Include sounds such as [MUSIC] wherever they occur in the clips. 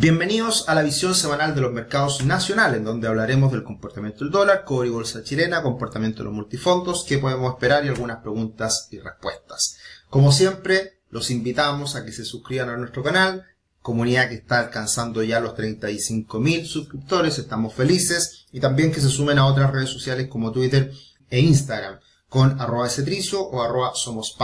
Bienvenidos a la visión semanal de los mercados nacionales, donde hablaremos del comportamiento del dólar, cobre y bolsa chilena, comportamiento de los multifondos, qué podemos esperar y algunas preguntas y respuestas. Como siempre, los invitamos a que se suscriban a nuestro canal, comunidad que está alcanzando ya los 35.000 suscriptores, estamos felices, y también que se sumen a otras redes sociales como Twitter e Instagram, con arroba cetricio o arroba somos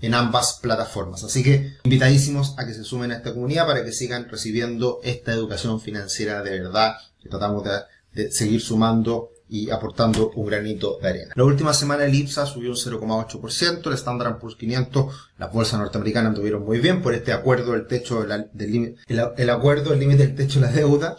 en ambas plataformas. Así que invitadísimos a que se sumen a esta comunidad para que sigan recibiendo esta educación financiera de verdad que tratamos de, seguir sumando y aportando un granito de arena. La última semana el IPSA subió un 0,8%, el Standard Poor's 500, las bolsas norteamericanas anduvieron muy bien por este acuerdo del techo del el, el acuerdo del límite del techo de la deuda.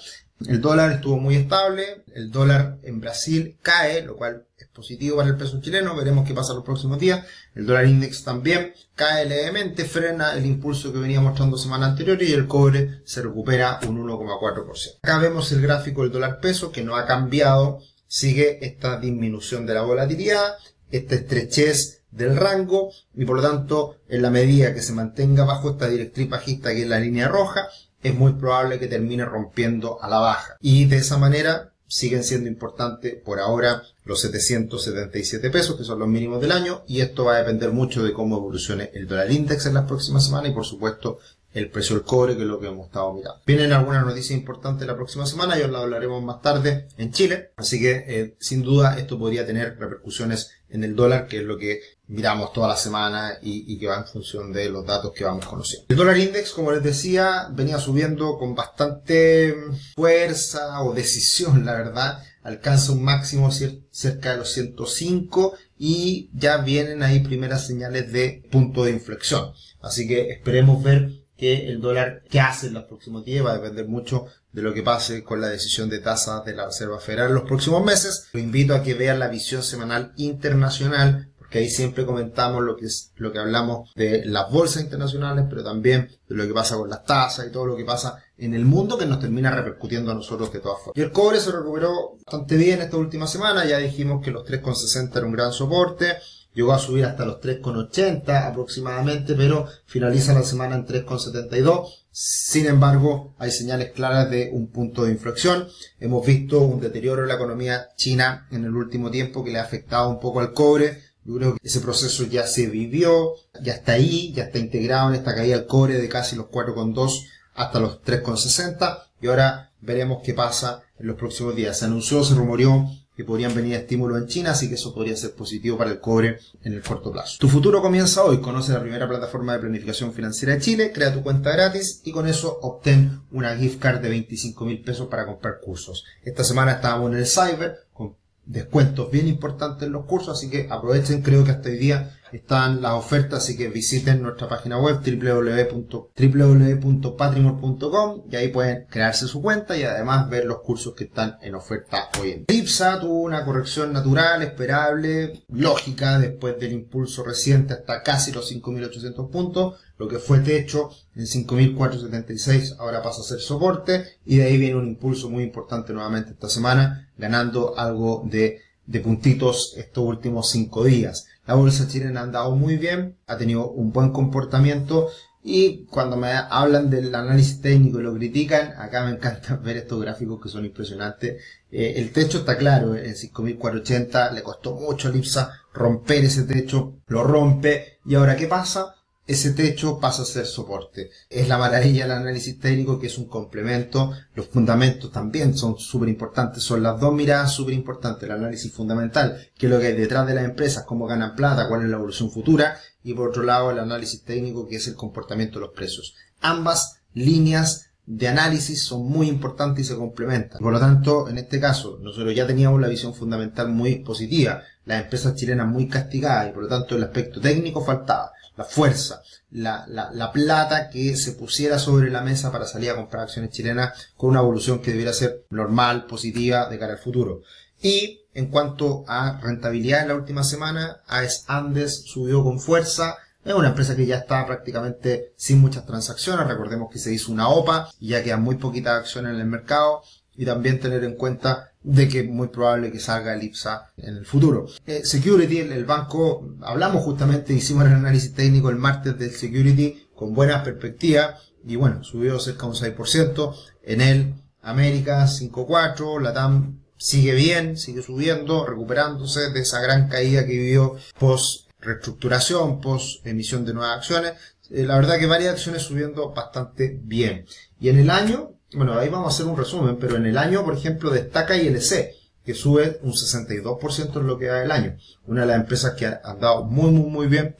El dólar estuvo muy estable, el dólar en Brasil cae, lo cual es positivo para el peso chileno, veremos qué pasa los próximos días. El dólar index también cae levemente, frena el impulso que venía mostrando semana anterior y el cobre se recupera un 1,4%. Acá vemos el gráfico del dólar peso que no ha cambiado sigue esta disminución de la volatilidad, esta estrechez del rango y por lo tanto en la medida que se mantenga bajo esta directriz bajista que es la línea roja es muy probable que termine rompiendo a la baja y de esa manera siguen siendo importantes por ahora los 777 pesos que son los mínimos del año y esto va a depender mucho de cómo evolucione el dólar index en las próximas semanas y por supuesto el precio del cobre, que es lo que hemos estado mirando. Vienen algunas noticias importantes la próxima semana y os la hablaremos más tarde en Chile. Así que, eh, sin duda, esto podría tener repercusiones en el dólar, que es lo que miramos toda la semana y, y, que va en función de los datos que vamos conociendo. El dólar index, como les decía, venía subiendo con bastante fuerza o decisión, la verdad. Alcanza un máximo cerca de los 105 y ya vienen ahí primeras señales de punto de inflexión. Así que esperemos ver que el dólar que hace en los próximos días va a depender mucho de lo que pase con la decisión de tasas de la Reserva Federal en los próximos meses. Lo invito a que vean la visión semanal internacional, porque ahí siempre comentamos lo que es lo que hablamos de las bolsas internacionales, pero también de lo que pasa con las tasas y todo lo que pasa en el mundo que nos termina repercutiendo a nosotros de todas formas. Y el cobre se recuperó bastante bien esta última semana, ya dijimos que los 3,60 era un gran soporte llegó a subir hasta los 3,80 aproximadamente, pero finaliza la semana en 3,72. Sin embargo, hay señales claras de un punto de inflexión. Hemos visto un deterioro en la economía china en el último tiempo que le ha afectado un poco al cobre. Yo creo que ese proceso ya se vivió, ya está ahí, ya está integrado en esta caída del cobre de casi los 4,2 hasta los 3,60 y ahora veremos qué pasa en los próximos días. Se anunció, se rumoreó que podrían venir estímulos en China, así que eso podría ser positivo para el cobre en el corto plazo. Tu futuro comienza hoy, conoce la primera plataforma de planificación financiera de Chile, crea tu cuenta gratis y con eso obtén una gift card de 25 mil pesos para comprar cursos. Esta semana estábamos en el Cyber con descuentos bien importantes en los cursos, así que aprovechen, creo que hasta hoy día están las ofertas, así que visiten nuestra página web www.patrimor.com y ahí pueden crearse su cuenta y además ver los cursos que están en oferta hoy en día. IPSA tuvo una corrección natural, esperable, lógica, después del impulso reciente hasta casi los 5.800 puntos, lo que fue techo en 5.476 ahora pasa a ser soporte y de ahí viene un impulso muy importante nuevamente esta semana, ganando algo de, de puntitos estos últimos 5 días. La bolsa chilena ha andado muy bien, ha tenido un buen comportamiento y cuando me hablan del análisis técnico y lo critican, acá me encanta [LAUGHS] ver estos gráficos que son impresionantes. Eh, el techo está claro, en 5480 le costó mucho a Lipsa romper ese techo, lo rompe y ahora ¿qué pasa? Ese techo pasa a ser soporte. Es la maravilla del análisis técnico que es un complemento. Los fundamentos también son súper importantes. Son las dos miradas súper importantes. El análisis fundamental, que es lo que hay detrás de las empresas, cómo ganan plata, cuál es la evolución futura. Y por otro lado, el análisis técnico, que es el comportamiento de los precios. Ambas líneas de análisis son muy importantes y se complementan. Por lo tanto, en este caso, nosotros ya teníamos la visión fundamental muy positiva, las empresas chilenas muy castigadas y por lo tanto el aspecto técnico faltaba la fuerza, la, la, la, plata que se pusiera sobre la mesa para salir a comprar acciones chilenas con una evolución que debiera ser normal, positiva de cara al futuro. Y en cuanto a rentabilidad en la última semana, AES Andes subió con fuerza. Es una empresa que ya está prácticamente sin muchas transacciones. Recordemos que se hizo una OPA y ya quedan muy poquitas acciones en el mercado. Y también tener en cuenta de que muy probable que salga el IPSA en el futuro. Eh, Security, el, banco, hablamos justamente, hicimos el análisis técnico el martes del Security con buenas perspectivas y bueno, subió cerca de un 6%. En el América 5.4, Latam sigue bien, sigue subiendo, recuperándose de esa gran caída que vivió post reestructuración, post emisión de nuevas acciones. Eh, la verdad que varias acciones subiendo bastante bien. Y en el año, bueno, ahí vamos a hacer un resumen, pero en el año, por ejemplo, destaca ILC, que sube un 62% en lo que da el año. Una de las empresas que ha andado muy, muy, muy bien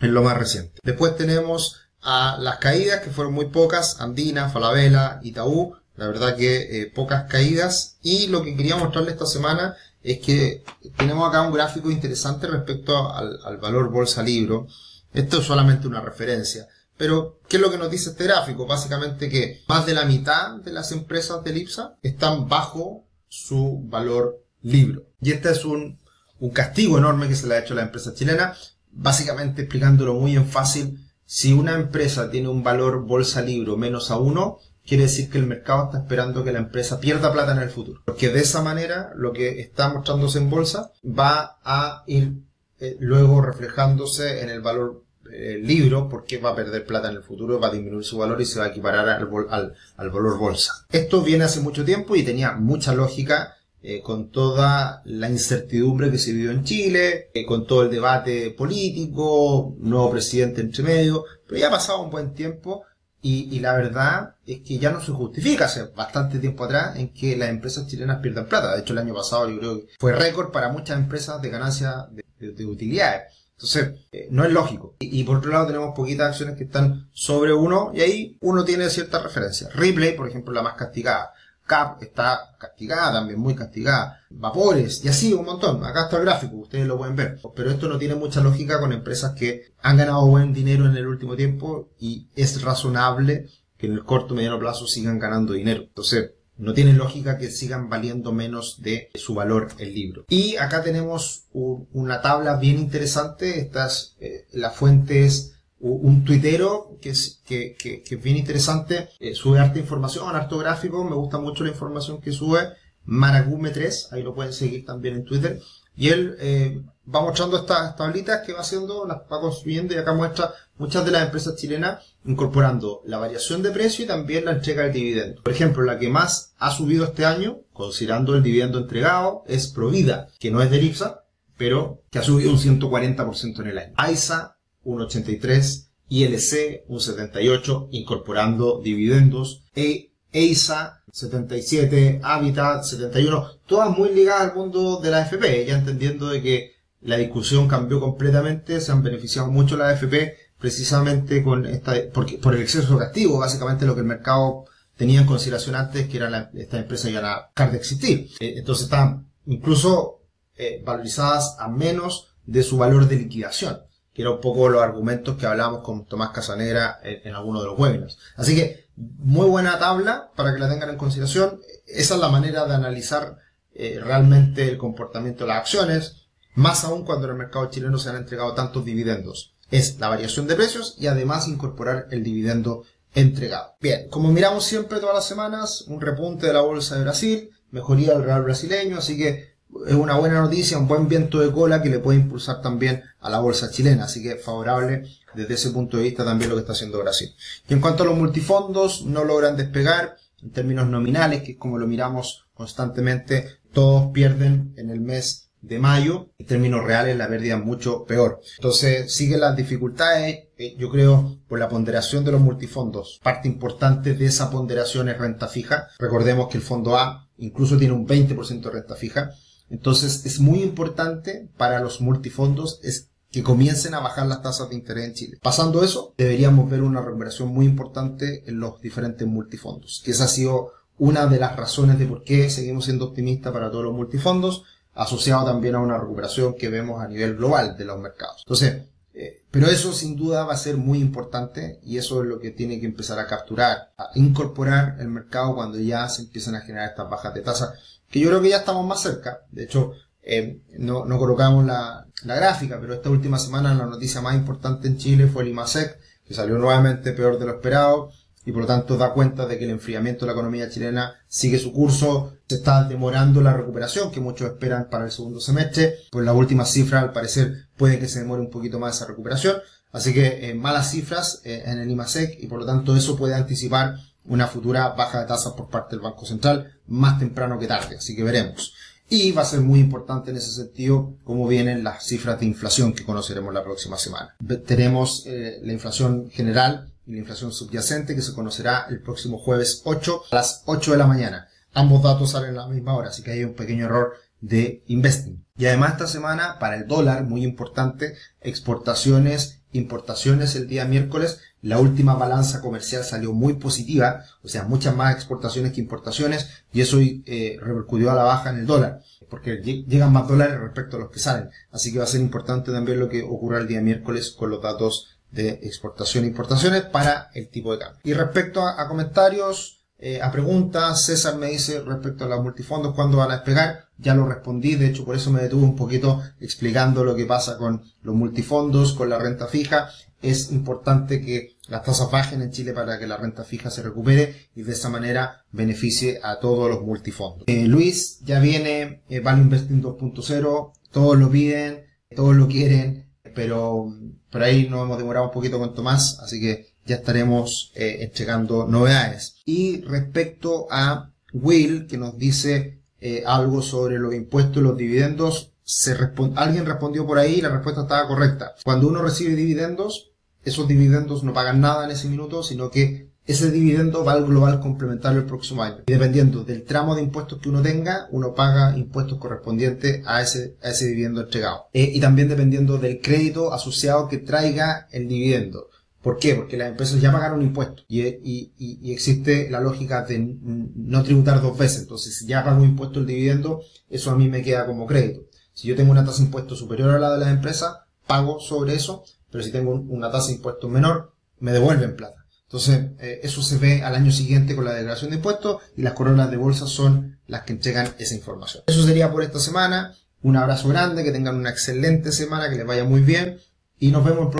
en lo más reciente. Después tenemos a las caídas, que fueron muy pocas, Andina, Falabella, Itaú, la verdad que eh, pocas caídas. Y lo que quería mostrarle esta semana es que tenemos acá un gráfico interesante respecto al, al valor bolsa libro. Esto es solamente una referencia. Pero, ¿qué es lo que nos dice este gráfico? Básicamente que más de la mitad de las empresas del IPSA están bajo su valor libro. Y este es un, un castigo enorme que se le ha hecho a la empresa chilena, básicamente explicándolo muy en fácil. Si una empresa tiene un valor bolsa libro menos a uno, quiere decir que el mercado está esperando que la empresa pierda plata en el futuro. Porque de esa manera lo que está mostrándose en bolsa va a ir eh, luego reflejándose en el valor eh, libro porque va a perder plata en el futuro, va a disminuir su valor y se va a equiparar al, al, al valor bolsa. Esto viene hace mucho tiempo y tenía mucha lógica eh, con toda la incertidumbre que se vivió en Chile, eh, con todo el debate político, nuevo presidente entre medio, pero ya ha pasado un buen tiempo y, la verdad es que ya no se justifica hace bastante tiempo atrás en que las empresas chilenas pierdan plata. De hecho, el año pasado yo creo que fue récord para muchas empresas de ganancia de, de, de utilidades. Entonces, eh, no es lógico. Y, por otro lado tenemos poquitas acciones que están sobre uno y ahí uno tiene cierta referencia. Ripley, por ejemplo, la más castigada. Cap está castigada también, muy castigada. Vapores, y así un montón. Acá está el gráfico, ustedes lo pueden ver. Pero esto no tiene mucha lógica con empresas que han ganado buen dinero en el último tiempo y es razonable que en el corto mediano plazo sigan ganando dinero. Entonces, no tiene lógica que sigan valiendo menos de su valor el libro. Y acá tenemos un, una tabla bien interesante. Estas, eh, la fuente es un tuitero que es, que, que, bien interesante. Eh, sube harta información, harto gráfico. Me gusta mucho la información que sube. Maragume3, ahí lo pueden seguir también en Twitter. Y él eh, va mostrando estas tablitas que va haciendo, las va construyendo y acá muestra muchas de las empresas chilenas incorporando la variación de precio y también la entrega del dividendo. Por ejemplo, la que más ha subido este año, considerando el dividendo entregado, es Provida, que no es de IPSA, pero que ha subido un 140% en el año. AISA, un 83%, ILC, un 78%, incorporando dividendos, e EISA 77, Habitat 71, todas muy ligadas al mundo de la AFP, ya entendiendo de que la discusión cambió completamente, se han beneficiado mucho la AFP precisamente con esta, porque, por el exceso de activo, básicamente lo que el mercado tenía en consideración antes, que era la, esta empresa ya la car de existir. Eh, entonces están incluso eh, valorizadas a menos de su valor de liquidación, que era un poco los argumentos que hablábamos con Tomás Casanera en, en alguno de los webinars. Así que muy buena tabla para que la tengan en consideración. Esa es la manera de analizar eh, realmente el comportamiento de las acciones, más aún cuando en el mercado chileno se han entregado tantos dividendos. Es la variación de precios y además incorporar el dividendo entregado. Bien, como miramos siempre todas las semanas, un repunte de la bolsa de Brasil, mejoría del real brasileño, así que es una buena noticia, un buen viento de cola que le puede impulsar también a la bolsa chilena, así que favorable desde ese punto de vista también lo que está haciendo Brasil. Y en cuanto a los multifondos, no logran despegar en términos nominales, que es como lo miramos constantemente, todos pierden en el mes de mayo, en términos reales la pérdida es mucho peor. Entonces siguen las dificultades, eh, yo creo, por la ponderación de los multifondos. Parte importante de esa ponderación es renta fija. Recordemos que el fondo A incluso tiene un 20% de renta fija. Entonces es muy importante para los multifondos es que comiencen a bajar las tasas de interés en Chile. Pasando eso, deberíamos ver una recuperación muy importante en los diferentes multifondos, que esa ha sido una de las razones de por qué seguimos siendo optimistas para todos los multifondos, asociado también a una recuperación que vemos a nivel global de los mercados. Entonces, eh, pero eso sin duda va a ser muy importante y eso es lo que tiene que empezar a capturar, a incorporar el mercado cuando ya se empiezan a generar estas bajas de tasa, que yo creo que ya estamos más cerca. De hecho, eh, no, colocamos la, la gráfica, pero esta última semana la noticia más importante en Chile fue el IMASEC, que salió nuevamente peor de lo esperado y por lo tanto da cuenta de que el enfriamiento de la economía chilena sigue su curso, se está demorando la recuperación que muchos esperan para el segundo semestre, pues la última cifra al parecer puede que se demore un poquito más esa recuperación, Así que eh, malas cifras eh, en el IMASEC y por lo tanto eso puede anticipar una futura baja de tasas por parte del Banco Central más temprano que tarde. Así que veremos. Y va a ser muy importante en ese sentido cómo vienen las cifras de inflación que conoceremos la próxima semana. Tenemos eh, la inflación general y la inflación subyacente que se conocerá el próximo jueves 8 a las 8 de la mañana. Ambos datos salen a la misma hora, así que hay un pequeño error de investing. Y además esta semana, para el dólar, muy importante, exportaciones, importaciones el día miércoles. La última balanza comercial salió muy positiva, o sea, muchas más exportaciones que importaciones, y eso eh, repercutió a la baja en el dólar, porque llegan más dólares respecto a los que salen. Así que va a ser importante también lo que ocurra el día miércoles con los datos de exportación e importaciones para el tipo de cambio. Y respecto a comentarios, eh, a preguntas. César me dice respecto a los multifondos, ¿cuándo van a despegar? Ya lo respondí, de hecho por eso me detuve un poquito explicando lo que pasa con los multifondos, con la renta fija. Es importante que las tasas bajen en Chile para que la renta fija se recupere y de esa manera beneficie a todos los multifondos. Eh, Luis, ya viene eh, Value Investing 2.0, todos lo piden, todos lo quieren, pero por ahí nos hemos demorado un poquito con Tomás, así que ya estaremos eh, entregando novedades. Y respecto a Will, que nos dice eh, algo sobre los impuestos y los dividendos, se alguien respondió por ahí y la respuesta estaba correcta. Cuando uno recibe dividendos, esos dividendos no pagan nada en ese minuto, sino que ese dividendo va al global complementario el próximo año. Y dependiendo del tramo de impuestos que uno tenga, uno paga impuestos correspondientes a ese, a ese dividendo entregado. Eh, y también dependiendo del crédito asociado que traiga el dividendo. ¿Por qué? Porque las empresas ya pagaron un impuesto y, y, y, existe la lógica de no tributar dos veces. Entonces, si ya pago impuesto el dividendo, eso a mí me queda como crédito. Si yo tengo una tasa de impuesto superior a la de las empresas, pago sobre eso, pero si tengo una tasa de impuesto menor, me devuelven plata. Entonces, eh, eso se ve al año siguiente con la declaración de impuestos y las coronas de bolsa son las que entregan esa información. Eso sería por esta semana. Un abrazo grande, que tengan una excelente semana, que les vaya muy bien y nos vemos